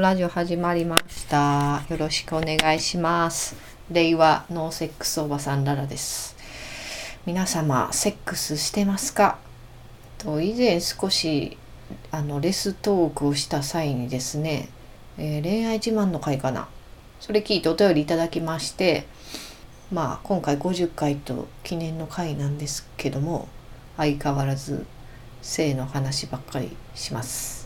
ラジオ始まりました。よろしくお願いします。令和ノーセックスおばさんララです。皆様、セックスしてますか？と以前少しあのレストークをした際にですね、えー恋愛自慢の回かな。それ聞いてお便りいただきまして、まあ今回50回と記念の回なんですけども、相変わらず性の話ばっかりします。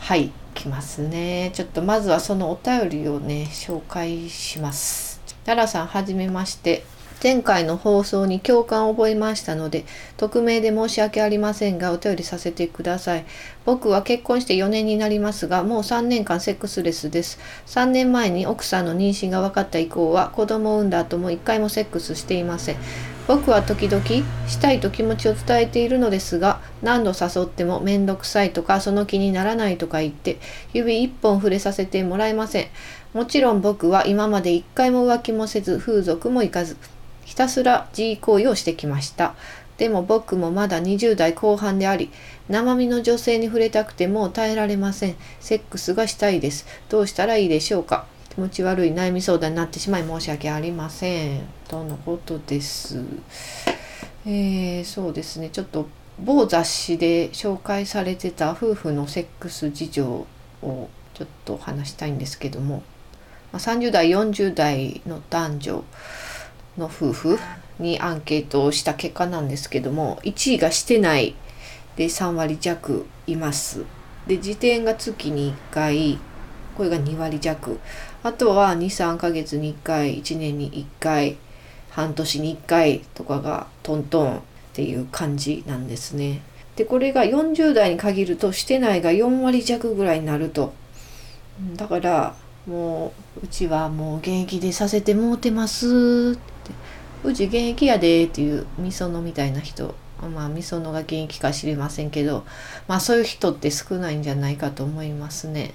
はい、来ますね。ちょっとまずはそのお便りをね、紹介します。ララさん、はじめまして。前回の放送に共感を覚えましたので、匿名で申し訳ありませんが、お便りさせてください。僕は結婚して4年になりますが、もう3年間セックスレスです。3年前に奥さんの妊娠が分かった以降は、子供を産んだ後も1回もセックスしていません。僕は時々したいと気持ちを伝えているのですが何度誘っても面倒くさいとかその気にならないとか言って指一本触れさせてもらえませんもちろん僕は今まで一回も浮気もせず風俗も行かずひたすら G 行為をしてきました。でも僕もまだ20代後半であり生身の女性に触れたくても耐えられません。セックスがしたいです。どうしたらいいでしょうか？気持ち悪い悩み相談になってしまい申し訳ありません。とのことです。えー、そうですね。ちょっと某雑誌で紹介されてた夫婦のセックス事情をちょっと話したいんですけども、ま、30代40代の男女の夫婦にアンケートをした結果なんですけども1位がしてないで3割弱います。で時点が月に1回これが2割弱あとは23ヶ月に1回1年に1回半年に1回とかがトントンっていう感じなんですね。でこれが40代に限るとしてないが4割弱ぐらいになると。だからもううちはもう現役でさせてもうてますってうち現役やでっていうみそのみたいな人まあみそのが現役か知りませんけどまあそういう人って少ないんじゃないかと思いますね。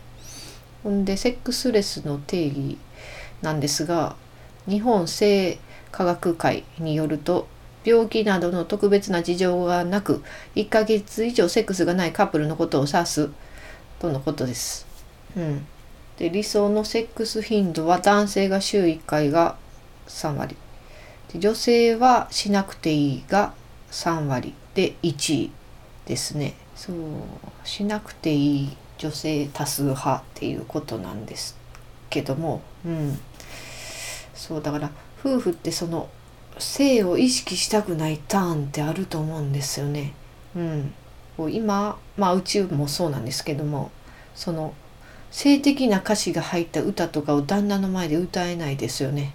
ほんでセックスレスの定義なんですが日本性科学会によると病気などの特別な事情がなく1ヶ月以上セックスがないカップルのことを指すとのことです。うん、で理想のセックス頻度は男性が週1回が3割で女性はしなくていいが3割で1位ですね。そうしなくていい女性多数派っていうことなんですけども、うん、そうだから夫婦ってその性を意識したくないターンってあると思うんですよね。うん、こう今まあうちもそうなんですけどもその性的な歌詞が入った歌とかを旦那の前で歌えないですよね。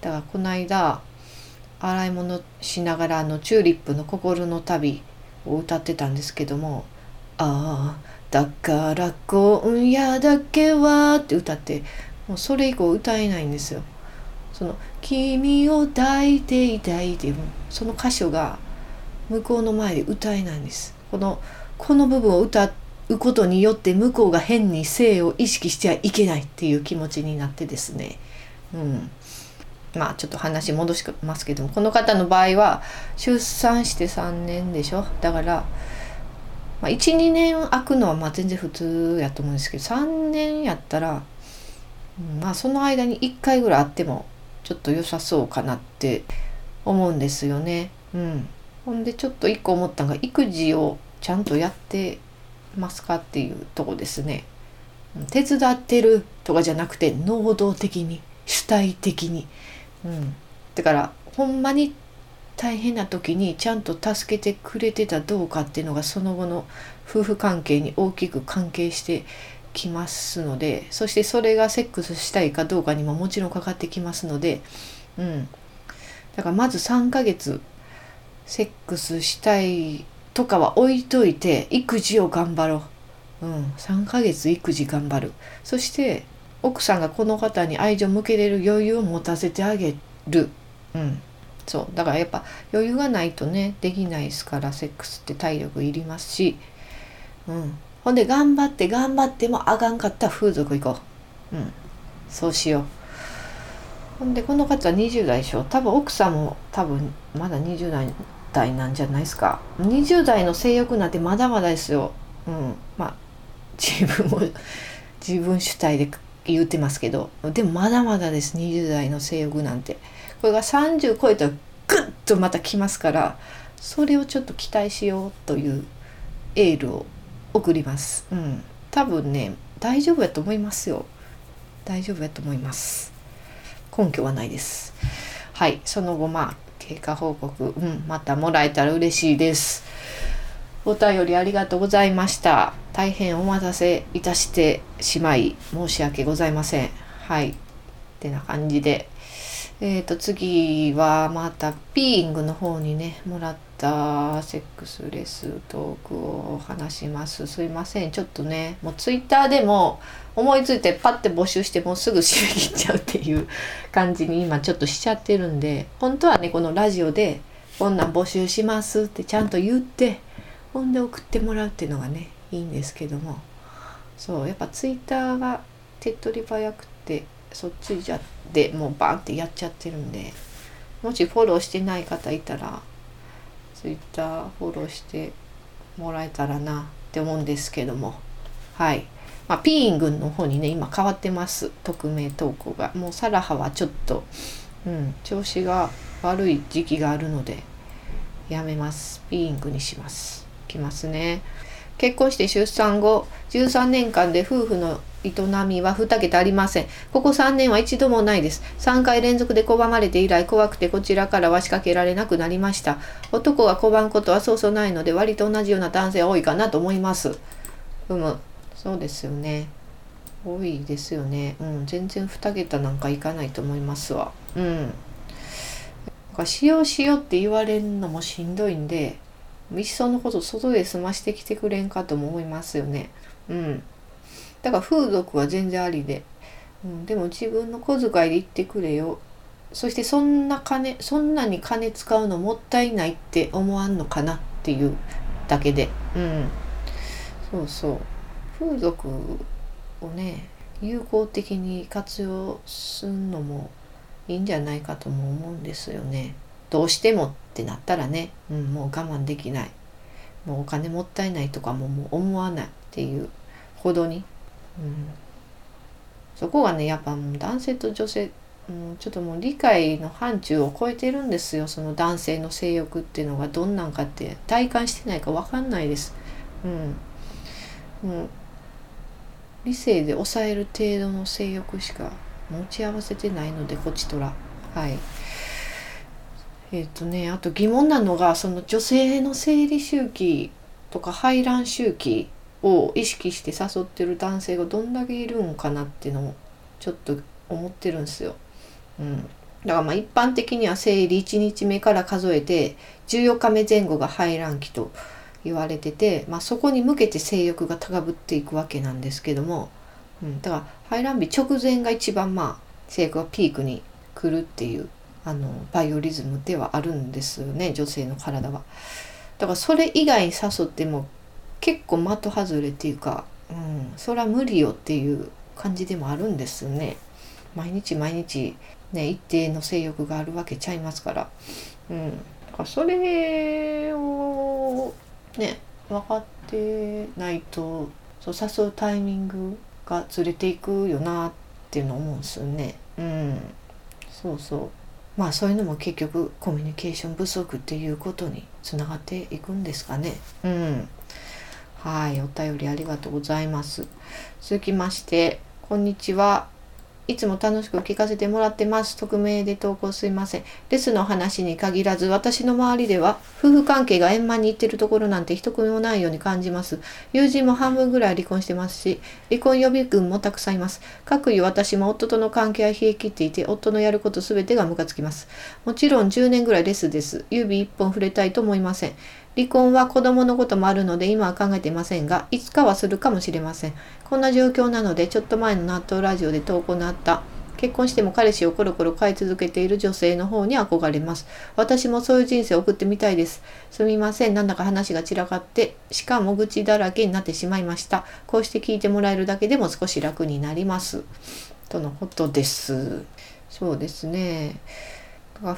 だからこの間洗い物しながらあのチューリップの心の旅を歌ってたんですけども「ああだから今夜だけは」って歌ってもうそれ以降歌えないんですよ。その「君を抱いていたい」っていうその箇所が向こうの前で歌えないんです。このこの部分を歌っうことによって向こうが変に性を意識してはいけないっていう気持ちになってですね。うん、まあちょっと話戻しますけどもこの方の場合は出産して3年でしょだから、まあ、12年空くのはまあ全然普通やと思うんですけど3年やったら、うんまあその間に1回ぐらいあってもちょっと良さそうかなって思うんですよね。うん、ほんでちょっと一個思ったのが育児をちゃんとやってますかっていうとこですね。手伝ってるとかじゃなくて能動的に主体的に。うん、だからほんまに大変な時にちゃんと助けてくれてたどうかっていうのがその後の夫婦関係に大きく関係してきますのでそしてそれがセックスしたいかどうかにももちろんかかってきますので、うん、だからまず3ヶ月セックスしたいとかは置いといて育児を頑張ろう、うん、3ヶ月育児頑張る。そして奥さんがこの方に愛情向けれる余裕を持たせてあげる、うん、そう。だからやっぱ余裕がないとねできないですからセックスって体力いりますし、うん、ほんで頑張って頑張ってもあかんかったら風俗行こう、うん、そうしよう。ほんでこの方は20代でしょ。多分奥さんも多分まだ20代代なんじゃないですか20代の性欲なんてまだまだですよ、うん、まあ自分を 自分主体で言ってますけどでもまだまだです20代の性欲なんてこれが30超えたらグッとまた来ますからそれをちょっと期待しようというエールを送ります。うん、多分ね大丈夫やと思いますよ。大丈夫やと思います。根拠はないです。はい、その後まあ経過報告、うん、またもらえたら嬉しいです。お便りありがとうございました。大変お待たせいたしてしまい申し訳ございません。はい。ってな感じで。えっ、ー、と次はまたピーイングの方にねもらったセックスレストークを話します。すいません。ちょっとね、もうツイッターでも思いついてパッて募集してもうすぐ締め切っちゃうっていう感じに今ちょっとしちゃってるんで、本当はね、このラジオでこんなん募集しますってちゃんと言って、ほんで送ってもらうっていうのがね、いいんですけども、そう、やっぱツイッターが手っ取り早くて、そっちじゃってもうバンってやっちゃってるんで、もしフォローしてない方いたら、ツイッターフォローしてもらえたらなって思うんですけども。はい。まあ、ピーイングの方にね今変わってます。匿名投稿が。もうサラハはちょっと、うん、調子が悪い時期があるのでやめます。ピーイングにします。きますね。結婚して出産後13年間で夫婦の営みは2桁ありません。ここ3年は一度もないです。3回連続で拒まれて以来怖くてこちらからは仕掛けられなくなりました。男が拒むことはそうそうないので割と同じような男性は多いかなと思います。うむ。そうですよね。多いですよね。うん。全然2桁なんかいかないと思いますわ。うんなんか。使用しようって言われるのもしんどいんで、いっそのこと外で済ましてきてくれんかとも思いますよね。うん。だから風俗は全然ありで、うん、でも自分の小遣いで行ってくれよ。そしてそんな金そんなに金使うのもったいないって思わんのかなっていうだけで。うん。そうそう。風俗をね有効的に活用するのもいいんじゃないかとも思うんですよね。どうしてもってなったらね、うん、もう我慢できない。もうお金もったいないとかももう思わないっていうほどにうん、そこがねやっぱもう男性と女性、うん、ちょっともう理解の範疇を超えてるんですよ。その男性の性欲っていうのがどんなんかって体感してないか分かんないです。うん、もう理性で抑える程度の性欲しか持ち合わせてないのでこちとら。はい。えっ、ー、とねあと疑問なのがその女性の生理周期とか排卵周期を意識して誘ってる男性がどんだけいるんかなっていうのをちょっと思ってるんですよ。うん、だからまあ一般的には生理1日目から数えて14日目前後が排卵期と言われてて、まあ、そこに向けて性欲が高ぶっていくわけなんですけども、うん、だから排卵日直前が一番まあ性欲がピークに来るっていうあのバイオリズムではあるんですよね女性の体は。だからそれ以外に誘っても結構的外れっていうか、うん、それは無理よっていう感じでもあるんですね。毎日毎日ね一定の性欲があるわけちゃいますから。うん、それをね分かってないとそう誘うタイミングがずれていくよなっていうのを思うんですよね。うん、そうそうまあそういうのも結局コミュニケーション不足っていうことにつながっていくんですかね。うんはい、お便りありがとうございます。続きまして、こんにちは。いつも楽しく聞かせてもらってます。匿名で投稿すいません。レスの話に限らず、私の周りでは、夫婦関係が円満にいってるところなんて一組もないように感じます。友人も半分ぐらい離婚してますし、離婚予備軍もたくさんいます。各言私も夫との関係は冷え切っていて、夫のやることすべてがムカつきます。もちろん10年ぐらいレスです。指一本触れたいと思いません。離婚は子供のこともあるので今は考えていませんが、いつかはするかもしれません。こんな状況なので、ちょっと前の納豆ラジオで投稿のあった、結婚しても彼氏をコロコロ変え続けている女性の方に憧れます。私もそういう人生を送ってみたいです。すみません。なんだか話が散らかって、しかも愚痴だらけになってしまいました。こうして聞いてもらえるだけでも少し楽になります。とのことです。そうですね。夫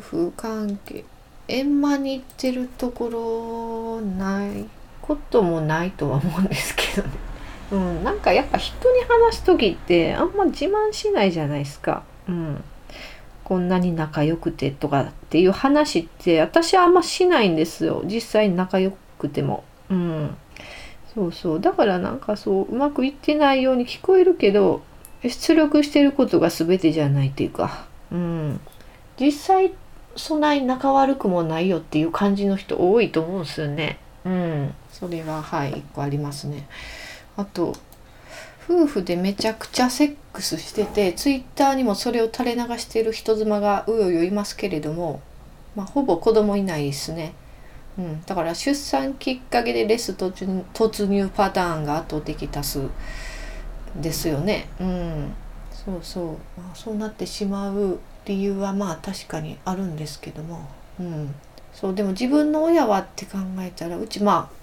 婦関係円満に行ってるところないこともないとは思うんですけどね。うん、なんかやっぱ人に話す時ってあんま自慢しないじゃないですか。うん、こんなに仲良くてとかっていう話って私はあんましないんですよ。実際仲良くても。うん、そうそう。だからなんかそううまくいってないように聞こえるけど出力してることが全てじゃないっていうか、うん、実際そない仲悪くもないよっていう感じの人多いと思うんですよね。うん、それははい一個ありますね。あと夫婦でめちゃくちゃセックスしててツイッターにもそれを垂れ流している人妻がうようよいますけれども、まあ、ほぼ子供いないですね。うん、だから出産きっかけでレス突入パターンが圧倒的多数ですよね。うん、そうそう、まあ、そうなってしまう理由はまあ確かにあるんですけども、うん、そうでも自分の親はって考えたらうちまあ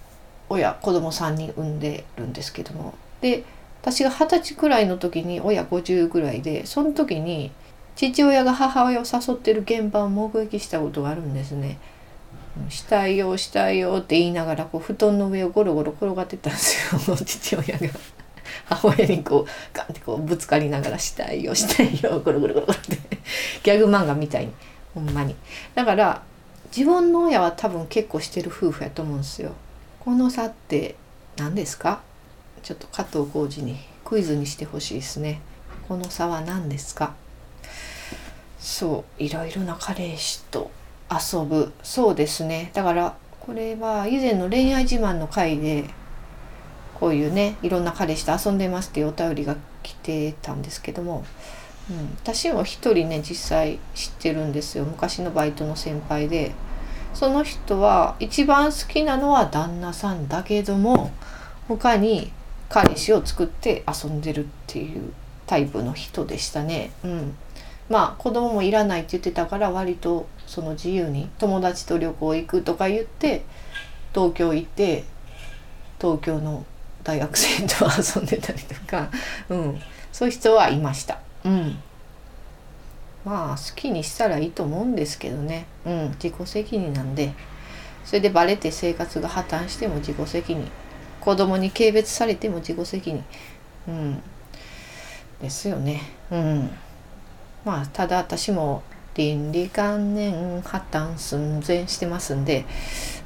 親子供3人産んでるんですけども。で私が二十歳くらいの時に親50ぐらいでその時に父親が母親を誘ってる現場を目撃したことがあるんですね。したいよしたいよって言いながらこう布団の上をゴロゴロ転がってたんですよ。父親が。母親にこうガンってこうぶつかりながら「したいよしたいよゴロゴロゴロ」って。ギャグ漫画みたいにほんまに。だから自分の親は多分結構してる夫婦やと思うんですよ。この差って何ですか？ちょっと加藤浩次にクイズにしてほしいですね。この差は何ですか？そういろいろな彼氏と遊ぶ。そうですね。だからこれは以前の恋愛自慢の回でこういうねいろんな彼氏と遊んでますっていうお便りが来てたんですけども、うん、私も一人ね実際知ってるんですよ。昔のバイトの先輩で。その人は一番好きなのは旦那さんだけども他に彼氏を作って遊んでるっていうタイプの人でしたね。うん、まあ子供もいらないって言ってたから割とその自由に友達と旅行行くとか言って東京行って東京の大学生と遊んでたりとか、うん、そういう人はいました。うん、まあ好きにしたらいいと思うんですけどね、うん、自己責任なんで。それでバレて生活が破綻しても自己責任。子供に軽蔑されても自己責任、うん、ですよね。うん、まあただ私も倫理観念破綻寸前してますんで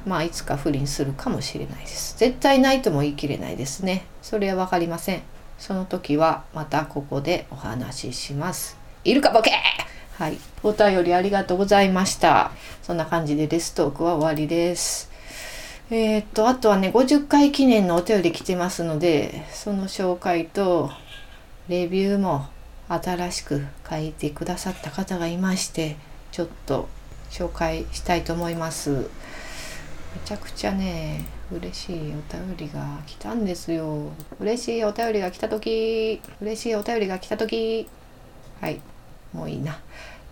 まあいつか不倫するかもしれないです。絶対ないとも言い切れないですね。それは分かりません。その時はまたここでお話しします。いるかボケはい。お便りありがとうございました。そんな感じでレストークは終わりです。えー、っとあとはね50回記念のお便り来てますのでその紹介とレビューも新しく書いてくださった方がいましてちょっと紹介したいと思います。めちゃくちゃね嬉しいお便りが来たんですよ。嬉しいお便りが来た時嬉しいお便りが来た時。はい。もういいな。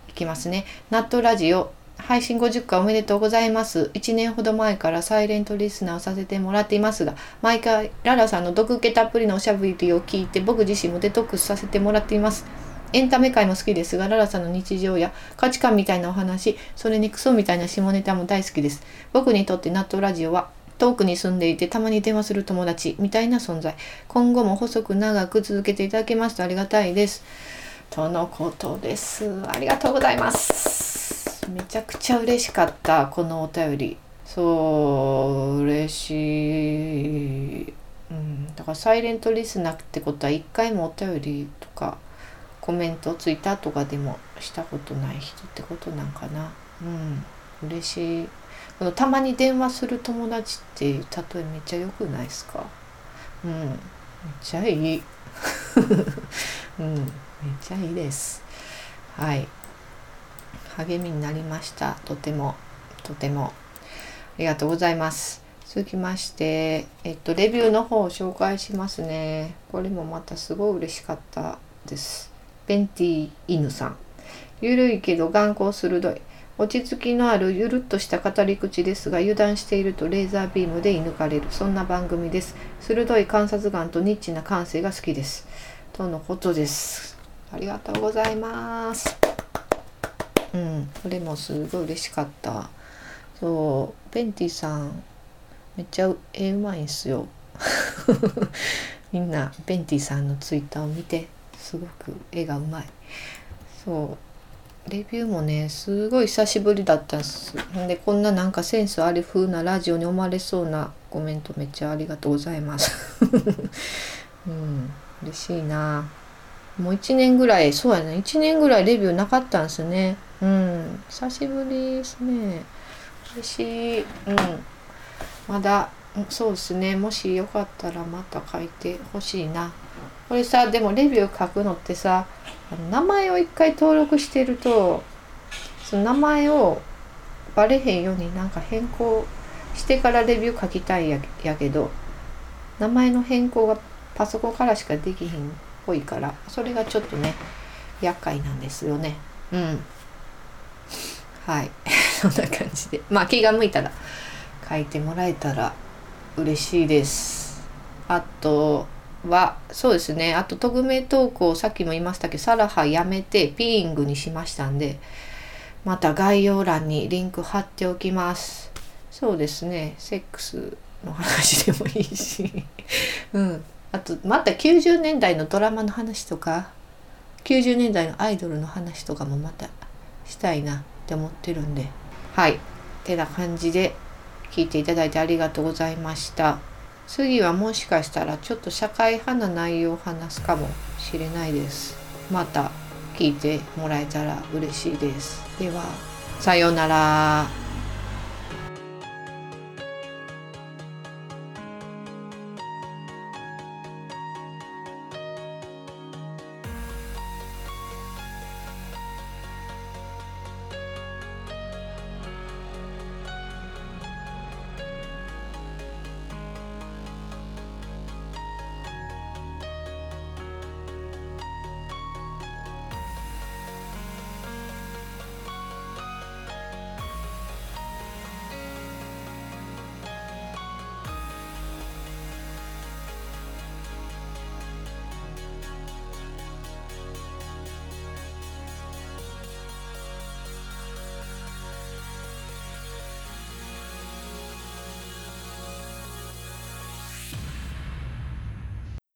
いきますね。ナットラジオ。配信50回おめでとうございます。1年ほど前からサイレントリスナーをさせてもらっていますが、毎回ララさんの毒気たっぷりのおしゃべりを聞いて僕自身もデトックスさせてもらっています。エンタメ界も好きですが、ララさんの日常や価値観みたいなお話、それにクソみたいな下ネタも大好きです。僕にとってナットラジオは遠くに住んでいてたまに電話する友達みたいな存在。今後も細く長く続けていただけますとありがたいです。とのことです。ありがとうございます。めちゃくちゃ嬉しかったこのお便りそう嬉しい、うん、だからサイレントリスナーってことは一回もお便りとかコメントツイッターとかでもしたことない人ってことなんかな。うん。嬉しい。このたまに電話する友達っていう例えめっちゃ良くないですか？うん。めっちゃいい。うん。めっちゃいいです。はい。励みになりました。とても。とても。ありがとうございます。続きましてえっとレビューの方を紹介しますね。これもまたすごい嬉しかったです。ベンティ犬さん。ゆるいけど眼光鋭い。落ち着きのあるゆるっとした語り口ですが油断しているとレーザービームで射抜かれる。そんな番組です。鋭い観察眼とニッチな感性が好きです。とのことです。ありがとうございます。うんそれもすごい嬉しかった。そうベンティさんめっちゃ絵うまいんすよ。みんなベンティさんのツイッターを見てすごく絵がうまい。そう。レビューもねすごい久しぶりだったんです。でこんななんかセンスある風なラジオに思われそうなコメントめっちゃありがとうございます。うん。嬉しいな。もう1年ぐらいそうやね1年ぐらいレビューなかったんですね。うん。久しぶりですね。嬉しい。うん。まだそうですね。もしよかったらまた書いてほしいな。これさでもレビュー書くのってさ名前を一回登録してるとその名前をバレへんようになんか変更してからレビュー書きたいややけど名前の変更がパソコンからしかできひんっぽいからそれがちょっとね厄介なんですよね。うん。はい。そんな感じで。まあ気が向いたら書いてもらえたら嬉しいです。あとはそうですね。あと匿名投稿さっきも言いましたけどサラハやめてピーイングにしましたんでまた概要欄にリンク貼っておきます。そうですね。セックスの話でもいいし。うん。あとまた90年代のドラマの話とか90年代のアイドルの話とかもまたしたいなって思ってるんではい。てな感じで聞いていただいてありがとうございました。次はもしかしたらちょっと社会派な内容を話すかもしれないです。また聞いてもらえたら嬉しいです。ではさようなら。